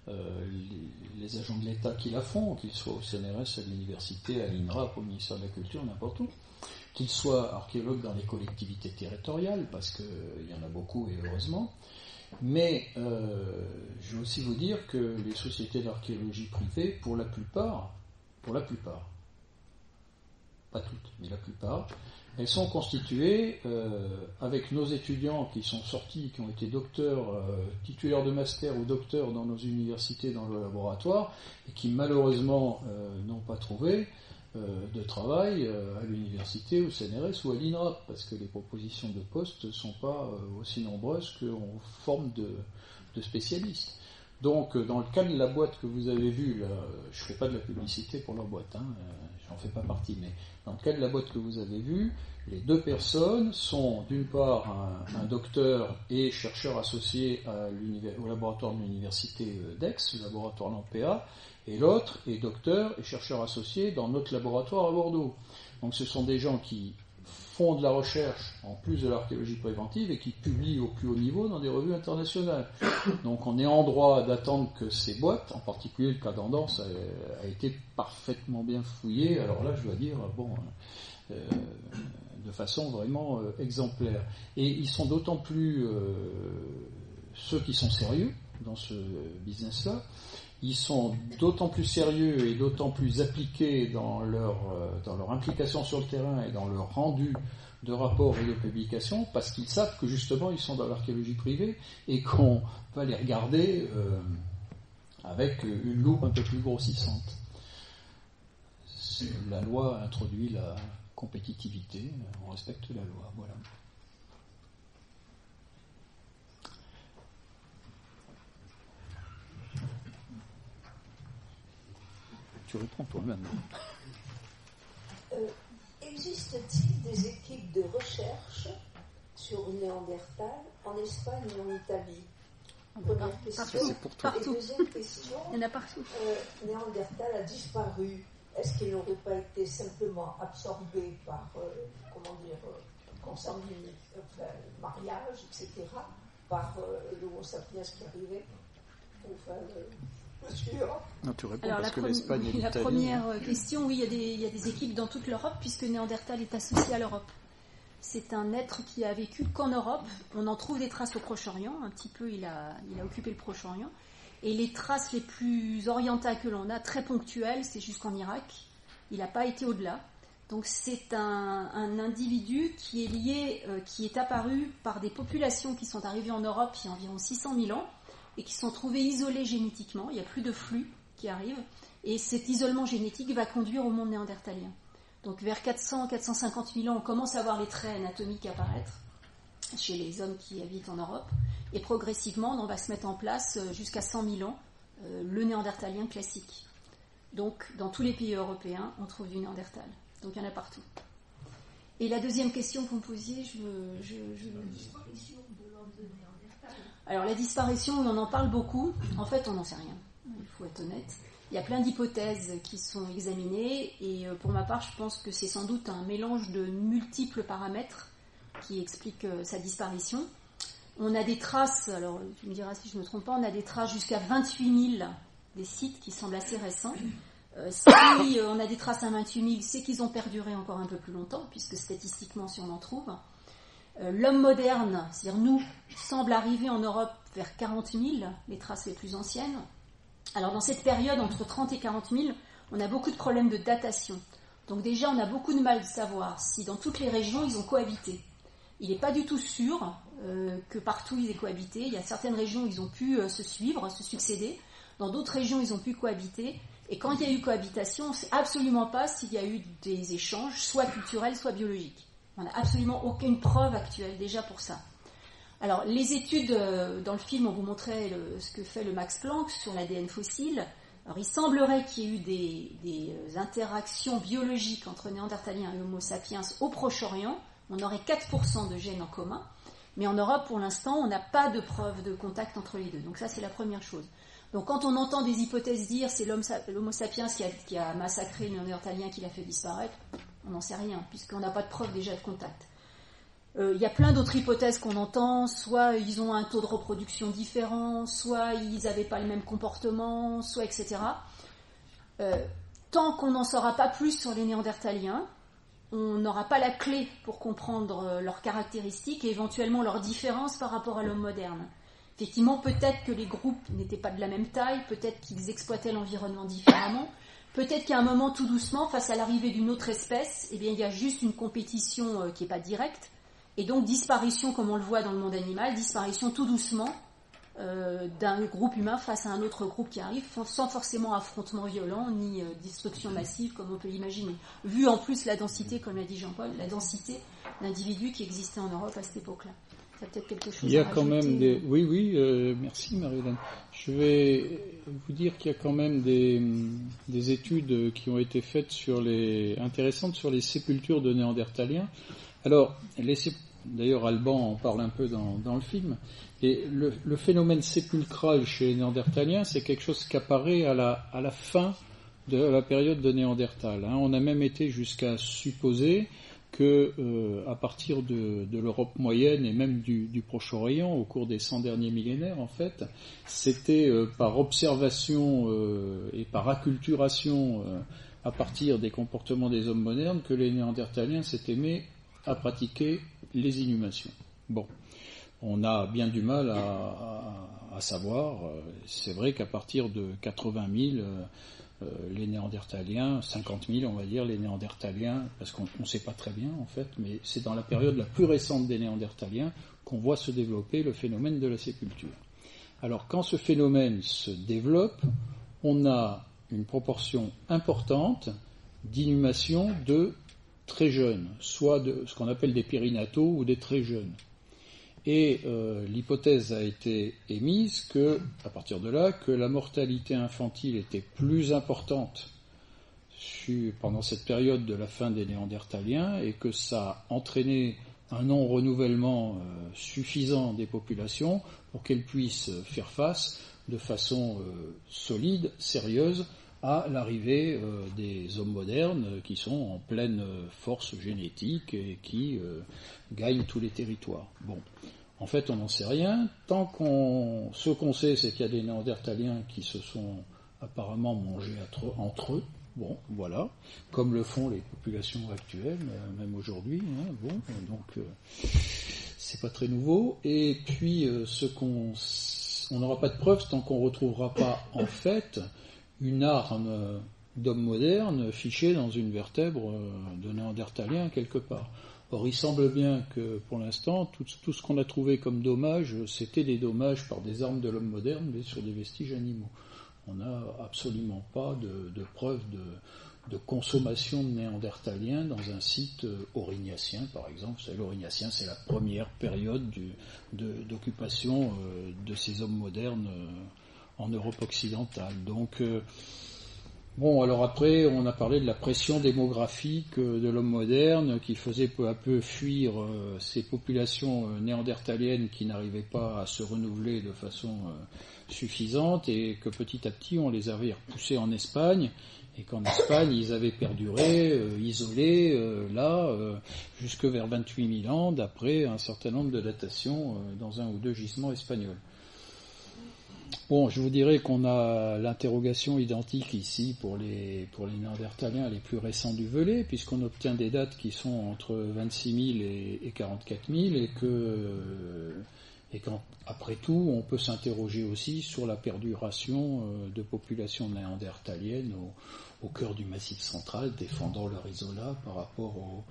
les, les, agents de l'État qui la font, qu'ils soient au CNRS, à l'université, à l'INRAP, au ministère de la Culture, n'importe où qu'ils soient archéologues dans les collectivités territoriales, parce qu'il y en a beaucoup et heureusement, mais euh, je veux aussi vous dire que les sociétés d'archéologie privées, pour la plupart, pour la plupart, pas toutes, mais la plupart, elles sont constituées euh, avec nos étudiants qui sont sortis, qui ont été docteurs, euh, titulaires de master ou docteurs dans nos universités, dans le laboratoire, et qui malheureusement n'ont pas trouvé euh, de travail euh, à l'université, au CNRS ou à l'INRAP, parce que les propositions de poste ne sont pas euh, aussi nombreuses qu'on forme de, spécialistes. Donc, dans le cas de la boîte que vous avez vue, je ne fais pas de la publicité pour leur boîte, hein, j'en fais pas partie, mais dans le cas de la boîte que vous avez vue, les deux personnes sont d'une part un, docteur et chercheur associé au laboratoire de l'université d'Aix, le laboratoire LAMPEA, et l'autre est docteur et chercheur associé dans notre laboratoire à Bordeaux. Donc ce sont des gens qui font de la recherche en plus de l'archéologie préventive et qui publient au plus haut niveau dans des revues internationales. Donc on est en droit d'attendre que ces boîtes, en particulier le cas d'Andance, a, été parfaitement bien fouillé. Alors là, je dois dire, bon, euh, de façon vraiment euh, exemplaire. Et ils sont d'autant plus euh, ceux qui sont sérieux dans ce business-là, ils sont d'autant plus sérieux et d'autant plus appliqués dans leur, euh, dans leur implication sur le terrain et dans leur rendu de rapports et de publications parce qu'ils savent que justement ils sont dans l'archéologie privée et qu'on va les regarder euh, avec une loupe un peu plus grossissante. La loi introduit la compétitivité, on respecte la loi, voilà. Tu réponds toi-même. Euh, existe-t-il des équipes de recherche sur Néandertal en Espagne et en Italie? Première question. C'est pour toi. Et deuxième question. Il y en a partout. Euh, Néandertal a disparu. Est-ce qu'il n'aurait pas été simplement absorbé par, euh, comment dire, consanguinité, enfin, mariage, etc., par le Homo sapiens qui arrivait? Enfin, alors, la, première euh, question, oui, il y, a des, équipes dans toute l'Europe, puisque Néandertal est associé à l'Europe. C'est un être qui a vécu qu'en Europe. On en trouve des traces au Proche-Orient, un petit peu, il a, il a occupé le Proche-Orient. Et les traces les plus orientales que l'on a, très ponctuelles, c'est jusqu'en Irak. Il n'a pas été au-delà. Donc c'est un, individu qui est lié, euh, qui est apparu par des populations qui sont arrivées en Europe il y a environ 600 000 ans et qui sont trouvés isolés génétiquement. Il n'y a plus de flux qui arrivent. Et cet isolement génétique va conduire au monde néandertalien. Donc vers 400-450 000 ans, on commence à voir les traits anatomiques apparaître chez les hommes qui habitent en Europe. Et progressivement, on va se mettre en place euh, jusqu'à 100 000 ans euh, le néandertalien classique. Donc dans tous les pays européens, on trouve du néandertal. Donc il y en a partout. Et la deuxième question que vous me posiez, je, je, je... Alors la disparition, on en parle beaucoup. En fait, on n'en sait rien. Il faut être honnête. Il y a plein d'hypothèses qui sont examinées et euh, pour ma part, je pense que c'est sans doute un mélange de multiples paramètres qui expliquent euh, sa disparition. on a des traces, alors tu me diras si je ne me trompe pas, on a des traces jusqu'à 28 000 des sites qui semblent assez récents. Euh, si on a des traces à 28 000, c'est qu'ils ont perduré encore un peu plus longtemps, puisque statistiquement, si on en trouve. Euh, L'homme moderne, c'est-à-dire nous, semble arriver en Europe vers 40 000, les traces les plus anciennes. Alors dans cette période, entre 30 et 40 000, on a beaucoup de problèmes de datation. Donc déjà, on a beaucoup de mal de savoir si dans toutes les régions, ils ont cohabité. Il n'est pas du tout sûr euh, que partout ils aient cohabité. Il y a certaines régions où ils ont pu euh, se suivre, se succéder. Dans d'autres régions, ils ont pu cohabiter. Et quand il y a eu cohabitation, on ne sait absolument pas s'il y a eu des échanges, soit culturels, soit biologiques. On n'a absolument aucune preuve actuelle déjà pour ça. Alors, les études euh, dans le film, on vous montrait ce que fait le Max Planck sur l'ADN fossile. Alors, il semblerait qu'il y ait eu des, euh, interactions biologiques entre Néandertaliens et Homo sapiens au Proche-Orient. On aurait 4% de gènes en commun. Mais en Europe, pour l'instant, on n'a pas de preuve de contact entre les deux. Donc ça, c'est la première chose. Donc quand on entend des hypothèses dire c'est l'Homo sapiens qui a, qui a massacré le Néandertalien qui l'a fait disparaître, on n'en sait rien, puisqu'on n'a pas de preuve déjà de contact. Euh, Il y a plein d'autres hypothèses qu'on entend, soit ils ont un taux de reproduction différent, soit ils n'avaient pas le même comportement, soit etc. Euh, tant qu'on n'en saura pas plus sur les Néandertaliens, on n'aura pas la clé pour comprendre euh, leurs caractéristiques et éventuellement leurs différences par rapport à l'homme moderne. Effectivement, peut-être que les groupes n'étaient pas de la même taille, peut-être qu'ils exploitaient l'environnement différemment, peut-être qu'à un moment, tout doucement, face à l'arrivée d'une autre espèce, eh bien, il y a juste une compétition euh, qui n'est pas directe, et donc disparition, comme on le voit dans le monde animal, disparition tout doucement euh, d'un groupe humain face à un autre groupe qui arrive, sans forcément affrontement violent ni euh, destruction massive comme on peut l'imaginer. Vu en plus la densité, comme l'a dit Jean-Paul, la densité d'individus qui existaient en Europe à cette époque-là. Quelque chose Il y a quand même des. Oui, oui, euh, merci Marie-Hélène. Je vais vous dire qu'il y a quand même des, des études qui ont été faites sur les intéressantes sur les sépultures de Néandertaliens. Alors, les d'ailleurs Alban en parle un peu dans, dans le film. Et le, le phénomène sépulcral chez les Néandertaliens, c'est quelque chose qui apparaît à la, à la fin de la période de Néandertal. hein. On a même été jusqu'à supposer que euh, à partir de, de l'Europe moyenne et même du, du Proche-Orient, au cours des 100 derniers millénaires, en fait, c'était euh, par observation euh, et par acculturation euh, à partir des comportements des hommes modernes que les Néandertaliens s'étaient mis à pratiquer les inhumations. Bon, on a bien du mal à, à- à savoir. euh, C'est vrai qu'à partir de 80 000, euh, les Néandertaliens, 50 000 on va dire, les Néandertaliens, parce qu'on ne sait pas très bien en fait, mais c'est dans la période la plus récente des Néandertaliens qu'on voit se développer le phénomène de la sépulture. Alors quand ce phénomène se développe, on a une proportion importante d'inhumation de très jeunes, soit de ce qu'on appelle des périnataux ou des très jeunes. Et euh, l'hypothèse a été émise que, à partir de là, que la mortalité infantile était plus importante pendant cette période de la fin des Néandertaliens et que ça entraînait un non-renouvellement euh, suffisant des populations pour qu'elles puissent faire face de façon euh, solide, sérieuse, à l'arrivée des hommes modernes qui sont en pleine force génétique et qui gagnent tous les territoires. En fait, on n'en sait rien. Tant qu'on, ce qu'on sait, c'est qu'il y a des Néandertaliens qui se sont apparemment mangés entre- eux. Bon, voilà, comme le font les populations actuelles, euh, même aujourd'hui. hein, bon, euh, donc euh, c'est pas très nouveau. Et puis, ce qu'on, on n'aura pas de preuves tant qu'on retrouvera pas en fait une arme d'homme moderne fichée dans une vertèbre de néandertalien quelque part. Or, il semble bien que pour l'instant, tout, ce qu'on a trouvé comme dommages, c'était des dommages par des armes de l'homme moderne, mais sur des vestiges animaux. On n'a absolument pas de, de preuves de, consommation de néandertaliens dans un site euh, aurignacien, par exemple. C'est L'aurignacien, c'est la première période du- de- d'occupation euh, de ces hommes modernes euh, en Europe occidentale. Donc, Bon, alors après, on a parlé de la pression démographique euh, de l'homme moderne qui faisait peu à peu fuir euh, ces populations euh, néandertaliennes qui n'arrivaient pas à se renouveler de façon suffisante et que petit à petit on les avait repoussés en Espagne et qu'en Espagne ils avaient perduré, isolés, là, jusque vers 28 000 ans d'après un certain nombre de datations dans un ou deux gisements espagnols. Bon, je vous dirais qu'on a l'interrogation identique ici pour les, pour les néandertaliens les plus récents du Velay, puisqu'on obtient des dates qui sont entre 26 000 et, 44 000, et que, et qu'après tout, on peut s'interroger aussi sur la perduration euh, de populations néandertaliennes au, cœur du Massif central, défendant leur isolat par rapport aux,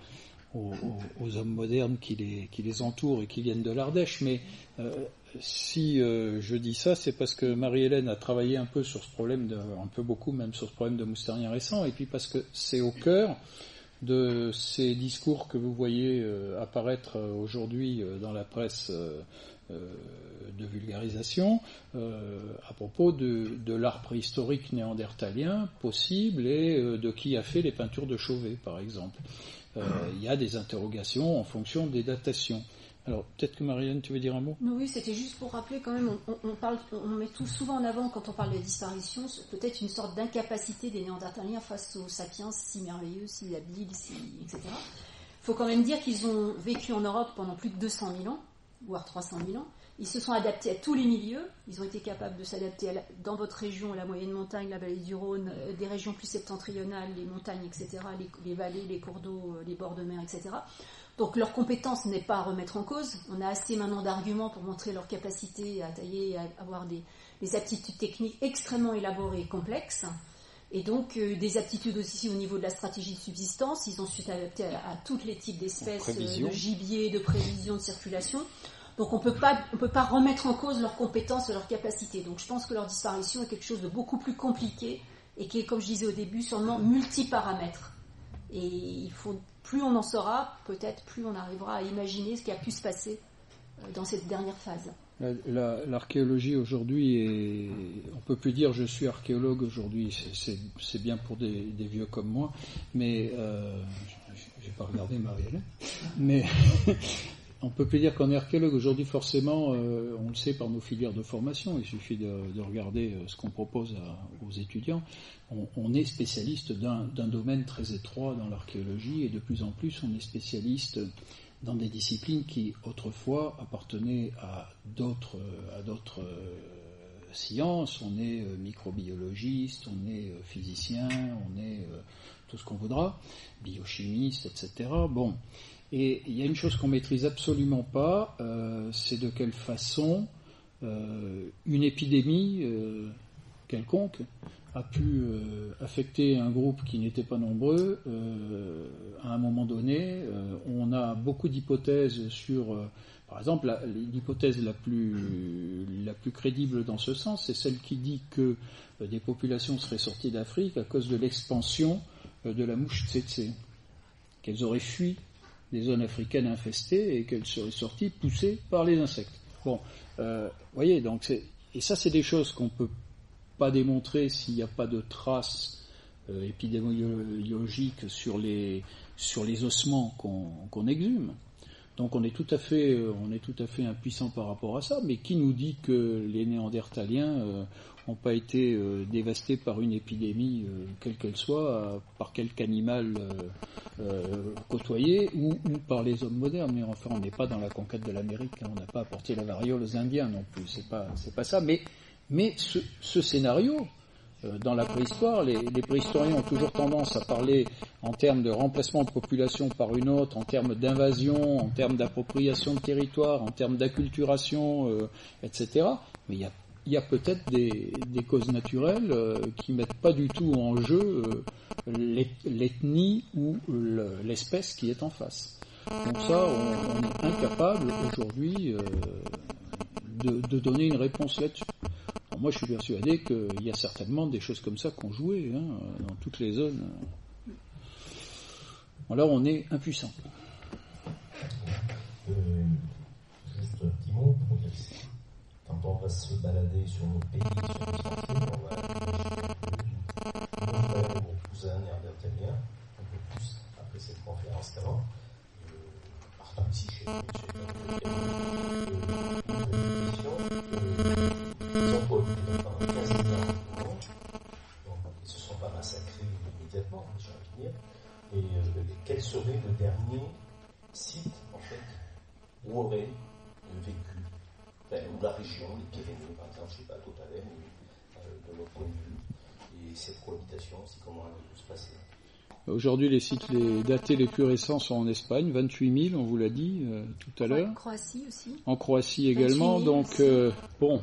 aux, hommes modernes qui les, qui les entourent et qui viennent de l'Ardèche. Mais euh, si euh, je dis ça, c'est parce que Marie-Hélène a travaillé un peu sur ce problème, de, un peu beaucoup même sur ce problème de moustérien récent, et puis parce que c'est au cœur de ces discours que vous voyez euh, apparaître euh, aujourd'hui dans la presse de vulgarisation à propos de l'art préhistorique néandertalien possible et de qui a fait les peintures de Chauvet, par exemple. Il y a des interrogations en fonction des datations. Alors, peut-être que Marianne, tu veux dire un mot? Oui, c'était juste pour rappeler quand même, on, parle, on met tout souvent en avant quand on parle de disparition, peut-être une sorte d'incapacité des Néandertaliens face aux sapiens si merveilleux, si habiles, si, etc. Il faut quand même dire qu'ils ont vécu en Europe pendant plus de 200 000 ans, voire 300 000 ans. Ils se sont adaptés à tous les milieux. Ils ont été capables de s'adapter dans votre région, la moyenne montagne, la vallée du Rhône, euh, des régions plus septentrionales, les montagnes, etc., les, les vallées, les cours d'eau, euh, les bords de mer, etc. Donc leur compétence n'est pas à remettre en cause. On a assez maintenant d'arguments pour montrer leur capacité à tailler, à avoir des, aptitudes techniques extrêmement élaborées et complexes. Et donc euh, des aptitudes aussi au niveau de la stratégie de subsistance. Ils ont su s'adapter à, tous les types d'espèces, euh, de gibier, de prévision, de circulation. Donc on ne peut pas remettre en cause leurs compétences et leurs capacités. Donc je pense que leur disparition est quelque chose de beaucoup plus compliqué et qui est, comme je disais au début, sûrement multiparamètres. Et il faut plus on en saura, peut-être plus on arrivera à imaginer ce qui a pu se passer euh, dans cette dernière phase. L'archéologie aujourd'hui est. On peut plus dire je suis archéologue aujourd'hui, c'est bien pour des, vieux comme moi, mais. Euh, J'ai pas regardé Marielle, mais on peut plus dire qu'on est archéologue aujourd'hui forcément, euh, on le sait par nos filières de formation, il suffit de, regarder euh, ce qu'on propose aux étudiants. On, est spécialiste d'un domaine très étroit dans l'archéologie et de plus en plus on est spécialiste dans des disciplines qui autrefois appartenaient à d'autres euh, sciences. On est microbiologiste, on est physicien, on est tout ce qu'on voudra, biochimiste, etc. Bon. Et il y a une chose qu'on maîtrise absolument pas, euh, c'est de quelle façon euh, une épidémie euh, quelconque a pu affecter un groupe qui n'était pas nombreux à un moment donné. on a beaucoup d'hypothèses sur, par exemple, l'hypothèse la plus, la plus crédible dans ce sens, c'est celle qui dit que des populations seraient sorties d'Afrique à cause de l'expansion de la mouche tsetse, qu'elles auraient fui des zones africaines infestées et qu'elles seraient sorties poussées par les insectes. Bon, euh, voyez, donc c'est et ça c'est des choses qu'on peut pas démontrer s'il n'y a pas de traces euh, épidémiologiques sur les sur les ossements qu'on exhume. Donc on est tout à fait euh, on est tout à fait impuissant par rapport à ça. Mais qui nous dit que les Néandertaliens euh, n'ont pas été euh, dévastés par une épidémie, euh, quelle qu'elle soit, euh, par quelque animal côtoyé ou, par les hommes modernes. Mais enfin, on n'est pas dans la conquête de l'Amérique, hein. on n'a pas apporté la variole aux Indiens non plus. C'est pas, c'est pas ça. Mais, mais ce, scénario, dans la préhistoire, les, préhistoriens ont toujours tendance à parler en termes de remplacement de population par une autre, en termes d'invasion, en termes d'appropriation de territoire, en termes d'acculturation, etc. Mais il y a il y a peut-être des, causes naturelles euh, qui mettent pas du tout en jeu euh, l'ethnie ou l'espèce qui est en face. Donc ça, on, est incapable aujourd'hui euh, de, donner une réponse là-dessus. Moi, je suis persuadé qu'il y a certainement des choses comme ça qu'on jouait hein, dans toutes les zones. Alors, on est impuissant. juste un petit mot pour quand on va de notre point de vue, et cette cohabitation, c'est comment elle se passer. Aujourd'hui, les sites les datés les plus récents sont en Espagne, 28 000, on vous l'a dit euh, tout à l'heure. En Croatie aussi. En Croatie également. 28 000 Donc, euh, bon,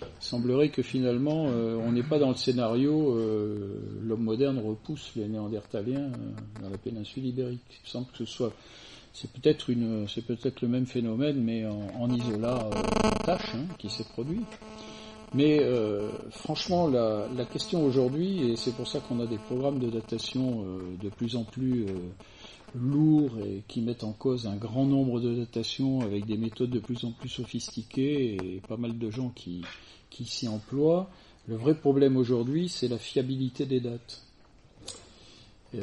il semblerait que finalement, euh, on n'est pas dans le scénario euh, l'homme moderne repousse les Néandertaliens euh, dans la péninsule ibérique. Il me semble que ce soit. C'est peut-être une, c'est peut-être le même phénomène, mais en, en isolat euh, en tâche hein, qui s'est produit. Mais euh, franchement, la, question aujourd'hui, et c'est pour ça qu'on a des programmes de datation euh, de plus en plus euh, lourds et qui mettent en cause un grand nombre de datations avec des méthodes de plus en plus sophistiquées et pas mal de gens qui, qui s'y emploient. Le vrai problème aujourd'hui, c'est la fiabilité des dates.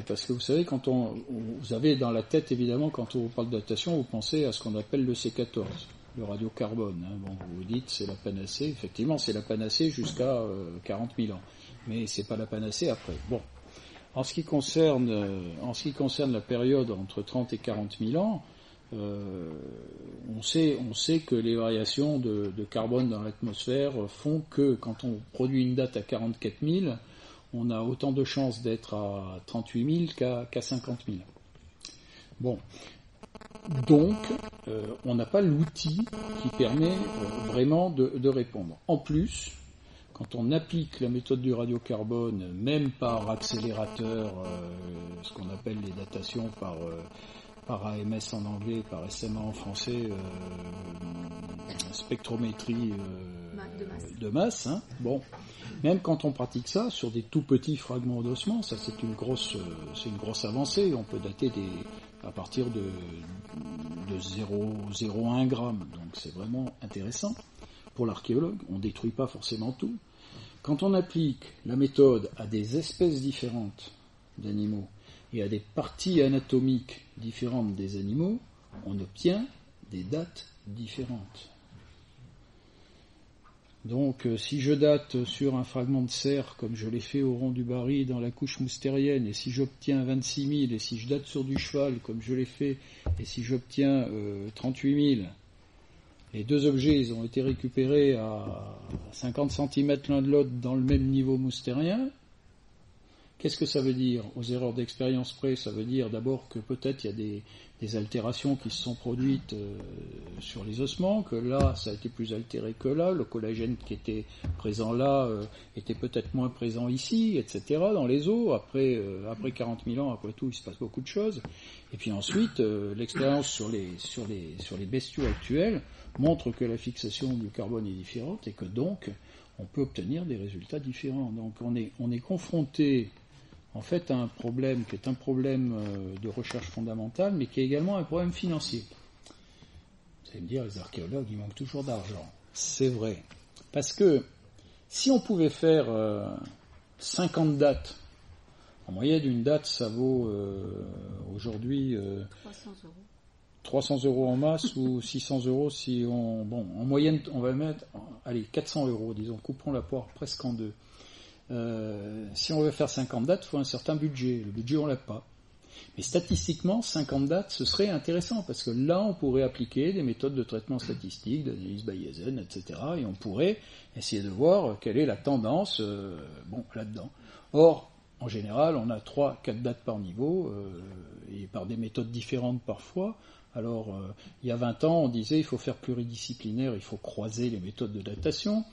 Parce que vous savez, quand on, vous avez dans la tête évidemment, quand on parle de datation, vous pensez à ce qu'on appelle le C14, le radiocarbone. Hein. Bon, vous dites c'est la panacée. Effectivement, c'est la panacée jusqu'à euh, 40 000 ans, mais c'est pas la panacée après. Bon, en ce qui concerne, euh, en ce qui concerne la période entre 30 et 40 000 ans, euh, on sait, on sait que les variations de, carbone dans l'atmosphère font que quand on produit une date à 44 000, on a autant de chances d'être à 38 000 qu'à qu'à 50 000. Bon. Donc, euh, on n'a pas l'outil qui permet euh, vraiment de, de répondre. En plus, quand on applique la méthode du radiocarbone, même par accélérateur, euh, ce qu'on appelle les datations par, par AMS en anglais, par SMA en français, spectrométrie de masse. de masse, hein, bon, même quand on pratique ça sur des tout petits fragments d'ossement, ça c'est une grosse, c'est une grosse avancée. On peut dater des, à partir de, de 0,01 gramme. Donc c'est vraiment intéressant pour l'archéologue. On détruit pas forcément tout. Quand on applique la méthode à des espèces différentes d'animaux et à des parties anatomiques différentes des animaux, on obtient des dates différentes. Donc, euh, si je date sur un fragment de cerf, comme je l'ai fait au rond du Barry dans la couche moustérienne, et si j'obtiens 26 000, et si je date sur du cheval, comme je l'ai fait, et si j'obtiens euh, 38 000, les deux objets, ont été récupérés à 50 cm l'un de l'autre dans le même niveau moustérien. Qu'est-ce que ça veut dire? Aux erreurs d'expérience près, ça veut dire d'abord que peut-être il y a des, altérations qui se sont produites euh, sur les ossements, que là ça a été plus altéré que là, le collagène qui était présent là euh, était peut-être moins présent ici, etc. dans les os. Après, euh, après 40 000 ans, après tout, il se passe beaucoup de choses. Et puis ensuite, l'expérience sur les, sur, les, sur les bestiaux actuels montre que la fixation du carbone est différente et que donc on peut obtenir des résultats différents. Donc on est, on est confronté en fait un problème qui est un problème euh, de recherche fondamentale, mais qui est également un problème financier. Vous allez me dire, les archéologues, ils manquent toujours d'argent. C'est vrai. Parce que si on pouvait faire euh, 50 dates, en moyenne une date, ça vaut euh, aujourd'hui euh, 300 euros. 300 euros en masse ou 600 euros si on... Bon, en moyenne, on va mettre, allez, 400 euros, disons, coupons la poire presque en deux. Euh, si on veut faire 50 dates, il faut un certain budget. Le budget, on l'a pas. Mais statistiquement, 50 dates, ce serait intéressant, parce que là, on pourrait appliquer des méthodes de traitement statistique, d'analyse Bayesian, etc., et on pourrait essayer de voir quelle est la tendance euh, bon, là-dedans. Or, en général, on a 3-4 dates par niveau, euh, et par des méthodes différentes parfois. Alors, il y a 20 ans, on disait il faut faire pluridisciplinaire, il faut croiser les méthodes de datation.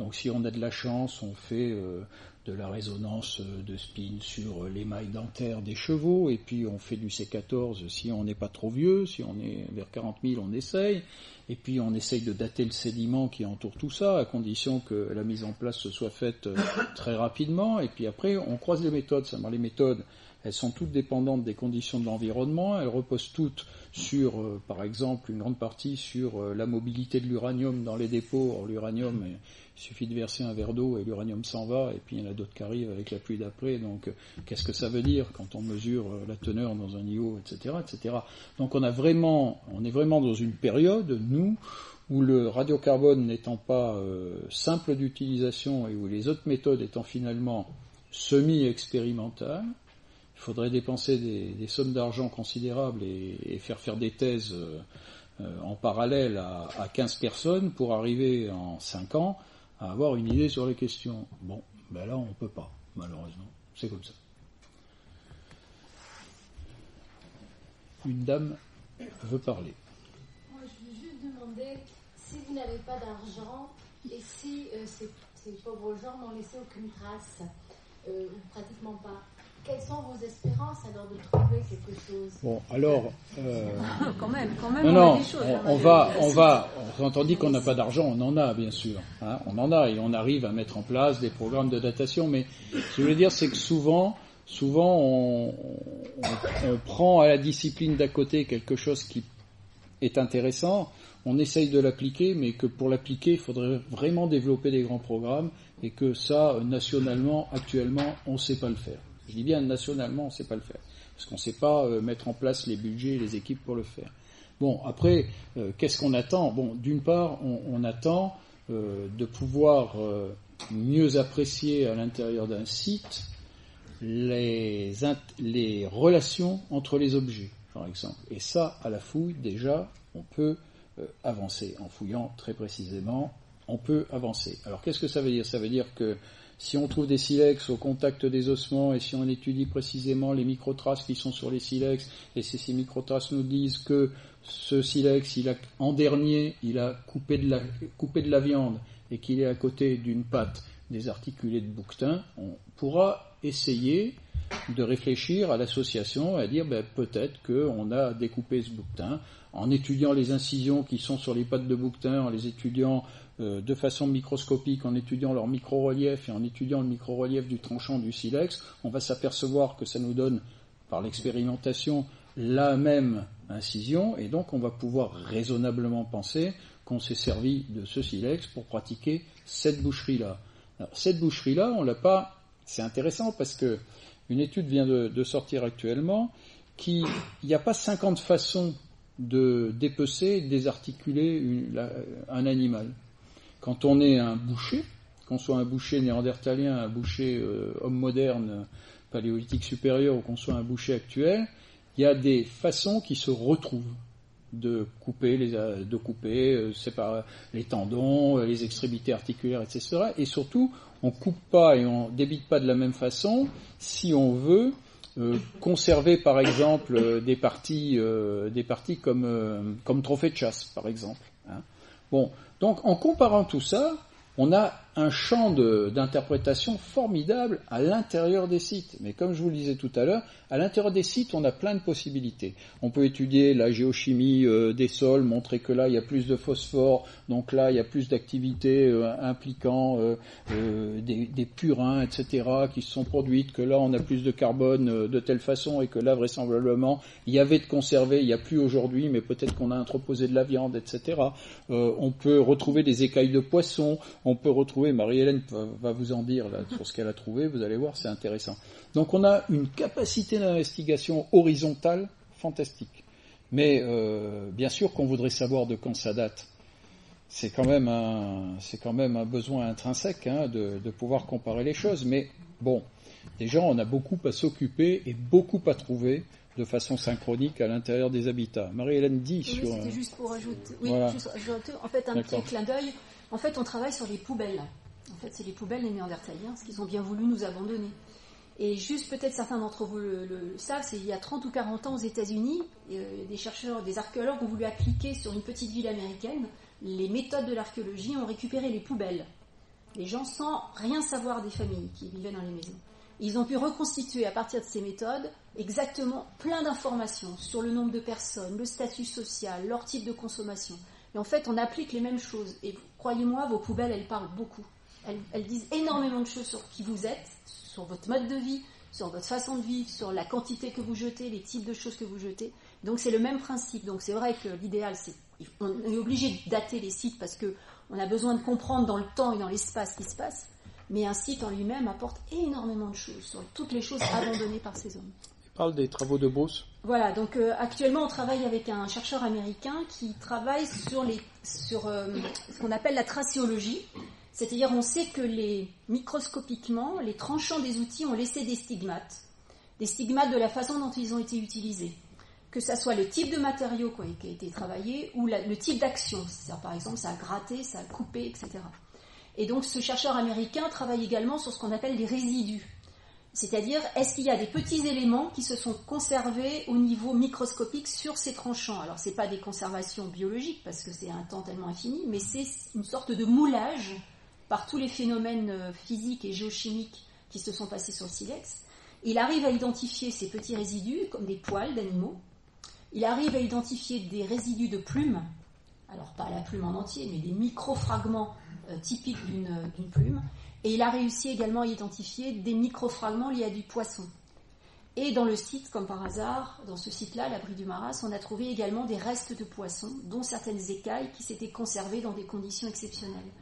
Donc, si on a de la chance, on fait euh, de la résonance euh, de spin sur euh, l'émail dentaire des chevaux, et puis on fait du C14 si on n'est pas trop vieux, si on est vers 40 000, on essaye, et puis on essaye de dater le sédiment qui entoure tout ça, à condition que la mise en place se soit faite euh, très rapidement, et puis après on croise les méthodes. Ça, les méthodes, elles sont toutes dépendantes des conditions de l'environnement, elles reposent toutes sur, euh, par exemple, une grande partie sur la mobilité de l'uranium dans les dépôts. L'uranium, il suffit de verser un verre d'eau et l'uranium s'en va, et puis il y en a d'autres qui arrivent avec la pluie d'après. Donc, euh, qu'est-ce que ça veut dire quand on mesure euh, la teneur dans un niveau, etc., etc. Donc, on a vraiment, on est vraiment dans une période, nous, où le radiocarbone n'étant pas euh, simple d'utilisation et où les autres méthodes étant finalement semi-expérimentales, il il faudrait dépenser des, sommes d'argent considérables et, faire faire des thèses en parallèle à, à 15 personnes pour arriver en 5 ans à avoir une idée sur les questions. Bon, ben là, on ne peut pas, malheureusement. C'est comme ça. Une dame veut parler. Moi, je veux juste demander si vous n'avez pas d'argent et si euh, ces, pauvres gens n'ont laissé aucune trace, euh, pratiquement pas. Quelles sont vos espérances alors de trouver quelque chose? Bon, alors. Euh... quand même, quand même. Non, on non, des choses, on, va, on va. On dit qu'on n'a pas d'argent, on en a bien sûr. Hein, on en a et on arrive à mettre en place des programmes de datation. Mais ce que je veux dire, c'est que souvent, souvent, on, on, prend à la discipline d'à côté quelque chose qui est intéressant, on essaye de l'appliquer, mais que pour l'appliquer, il faudrait vraiment développer des grands programmes et que ça, nationalement, actuellement, on ne sait pas le faire. Je dis bien nationalement, on ne sait pas le faire. Parce qu'on ne sait pas euh, mettre en place les budgets et les équipes pour le faire. Bon, après, euh, qu'est-ce qu'on attend? Bon, d'une part, on, attend euh, de pouvoir mieux apprécier à l'intérieur d'un site les, les relations entre les objets, par exemple. Et ça, à la fouille, déjà, on peut avancer. En fouillant très précisément, on peut avancer. Alors, qu'est-ce que ça veut dire? Ça veut dire que si on trouve des silex au contact des ossements et si on étudie précisément les microtraces qui sont sur les silex, et si ces microtraces nous disent que ce silex, il a, en dernier, il a coupé de la, coupé de la viande et qu'il est à côté d'une patte des articulés de bouquetin, on pourra essayer de réfléchir à l'association et à dire ben, peut-être qu'on a découpé ce bouquetin. En étudiant les incisions qui sont sur les pattes de bouquetin, en les étudiant euh, de façon microscopique en étudiant leur micro-relief et en étudiant le micro-relief du tranchant du silex, on va s'apercevoir que ça nous donne, par l'expérimentation, la même incision, et donc on va pouvoir raisonnablement penser qu'on s'est servi de ce silex pour pratiquer cette boucherie-là. cette boucherie-là, on l'a pas. C'est intéressant parce que une étude vient de, sortir actuellement qui, il n'y a pas 50 façons de dépecer, désarticuler un animal. Quand on est un boucher, qu'on soit un boucher néandertalien, un boucher euh, homme moderne, paléolithique supérieur, ou qu'on soit un boucher actuel, il y a des façons qui se retrouvent de couper les, de couper, euh, les tendons, euh, les extrémités articulaires, etc. Et surtout, on coupe pas et on débite pas de la même façon si on veut conserver par exemple des parties, des parties comme, comme trophée de chasse par exemple. Hein. Bon, donc en comparant tout ça, on a un champ d'interprétation formidable à l'intérieur des sites. Mais comme je vous le disais tout à l'heure, à l'intérieur des sites, on a plein de possibilités. On peut étudier la géochimie euh, des sols, montrer que là, il y a plus de phosphore, donc là, il y a plus d'activités euh, impliquant euh, des, des, purins, etc., qui se sont produites, que là, on a plus de carbone de telle façon, et que là, vraisemblablement, il y avait de conserver, il n'y a plus aujourd'hui, mais peut-être qu'on a entreposé de la viande, etc. on peut retrouver des écailles de poissons, on peut retrouver Marie-Hélène va vous en dire là, sur ce qu'elle a trouvé, vous allez voir, c'est intéressant. Donc on a une capacité d'investigation horizontale fantastique. Mais euh, bien sûr qu'on voudrait savoir de quand ça date. C'est quand même un, c'est quand même un besoin intrinsèque hein, de, pouvoir comparer les choses. Mais bon, déjà on a beaucoup à s'occuper et beaucoup à trouver de façon synchronique à l'intérieur des habitats. Marie-Hélène dit sur. C'était juste pour ajouter, oui, juste ajouter, en fait un petit clin d'œil. En fait, on travaille sur les poubelles. En fait, c'est les poubelles des Néandertaliens, ce qu'ils ont bien voulu nous abandonner. Et juste, peut-être certains d'entre vous le, savent, c'est il y a 30 ou 40 ans aux États-Unis, euh, des chercheurs, des archéologues ont voulu appliquer sur une petite ville américaine les méthodes de l'archéologie, ont récupéré les poubelles. Les gens sans rien savoir des familles qui vivaient dans les maisons. Ils ont pu reconstituer à partir de ces méthodes exactement plein d'informations sur le nombre de personnes, le statut social, leur type de consommation. Et en fait, on applique les mêmes choses. Croyez-moi, vos poubelles, elles parlent beaucoup. Elles, disent énormément de choses sur qui vous êtes, sur votre mode de vie, sur votre façon de vivre, sur la quantité que vous jetez, les types de choses que vous jetez. Donc c'est le même principe. Donc c'est vrai que l'idéal, c'est on est obligé de dater les sites parce que on a besoin de comprendre dans le temps et dans l'espace ce qui se passe. Mais un site en lui-même apporte énormément de choses sur toutes les choses abandonnées par ces hommes. Parle des travaux de Bruce. Voilà, donc euh, actuellement on travaille avec un chercheur américain qui travaille sur, les, sur euh, ce qu'on appelle la tracéologie. C'est-à-dire, on sait que les, microscopiquement, les tranchants des outils ont laissé des stigmates. des stigmates de la façon dont ils ont été utilisés. Que ça soit le type de matériau qui a été travaillé ou le type d'action. Par exemple, ça a gratté, ça a coupé, etc. Et donc ce chercheur américain travaille également sur ce qu'on appelle les résidus. C'est-à-dire, est-ce qu'il y a des petits éléments qui se sont conservés au niveau microscopique sur ces tranchants? Alors, ce n'est pas des conservations biologiques, parce que c'est un temps tellement infini, mais c'est une sorte de moulage par tous les phénomènes euh, physiques et géochimiques qui se sont passés sur le silex. Il arrive à identifier ces petits résidus comme des poils d'animaux. Il arrive à identifier des résidus de plumes, alors pas la plume en entier, mais des micro-fragments euh, typiques d'une plume. Et il a réussi également à identifier des microfragments liés à du poisson. Et dans le site, comme par hasard, dans ce site-là, l'abri du Maras, on a trouvé également des restes de poissons, dont certaines écailles qui s'étaient conservées dans des conditions exceptionnelles.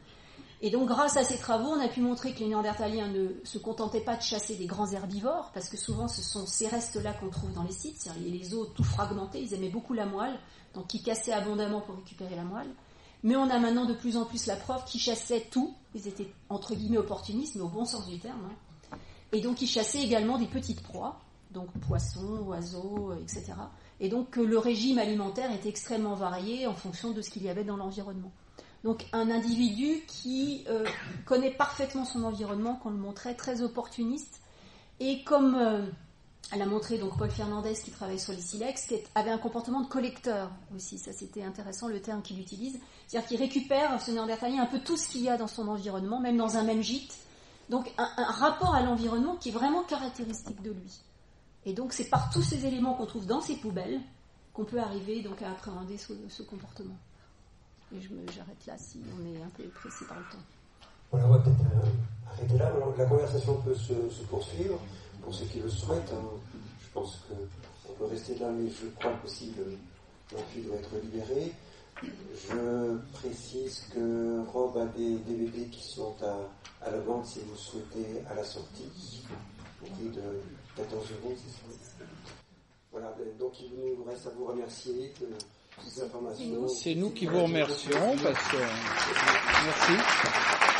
Et donc, grâce à ces travaux, on a pu montrer que les Néandertaliens ne se contentaient pas de chasser des grands herbivores, parce que souvent ce sont ces restes-là qu'on trouve dans les sites, c'est-à-dire les os tout fragmentés, ils aimaient beaucoup la moelle, donc ils cassaient abondamment pour récupérer la moelle. Mais on a maintenant de plus en plus la preuve qu'ils chassaient tout. Ils étaient entre guillemets opportunistes, mais au bon sens du terme. Hein. Et donc ils chassaient également des petites proies, donc poissons, oiseaux, euh, etc. Et donc le régime alimentaire était extrêmement varié en fonction de ce qu'il y avait dans l'environnement. Donc un individu qui euh, connaît parfaitement son environnement, qu'on le montrait très opportuniste, et comme euh, elle a montré donc Paul Fernandez qui travaille sur les silex, qui avait un comportement de collecteur aussi. Ça, c'était intéressant le terme qu'il utilise. C'est-à-dire qu'il récupère, ce néandertalien, un peu tout ce qu'il y a dans son environnement, même dans un même gîte. Donc, un, rapport à l'environnement qui est vraiment caractéristique de lui. Et donc, c'est par tous ces éléments qu'on trouve dans ces poubelles qu'on peut arriver donc à appréhender ce, comportement. Et j'arrête là si on est un peu pressé par le temps. Voilà, on va peut-être euh, arrêter là. la conversation peut se poursuivre pour ceux qui le souhaitent. Hein. je pense qu'on peut rester là, mais je crois que l'enfant doit être libéré. Je précise que Rob a des DVD qui sont à, la vente si vous souhaitez à la sortie, au prix de 14 euros, c'est ça Voilà, ben, donc il nous reste à vous remercier de ces informations. C'est nous qui vous remercions parce que. Merci.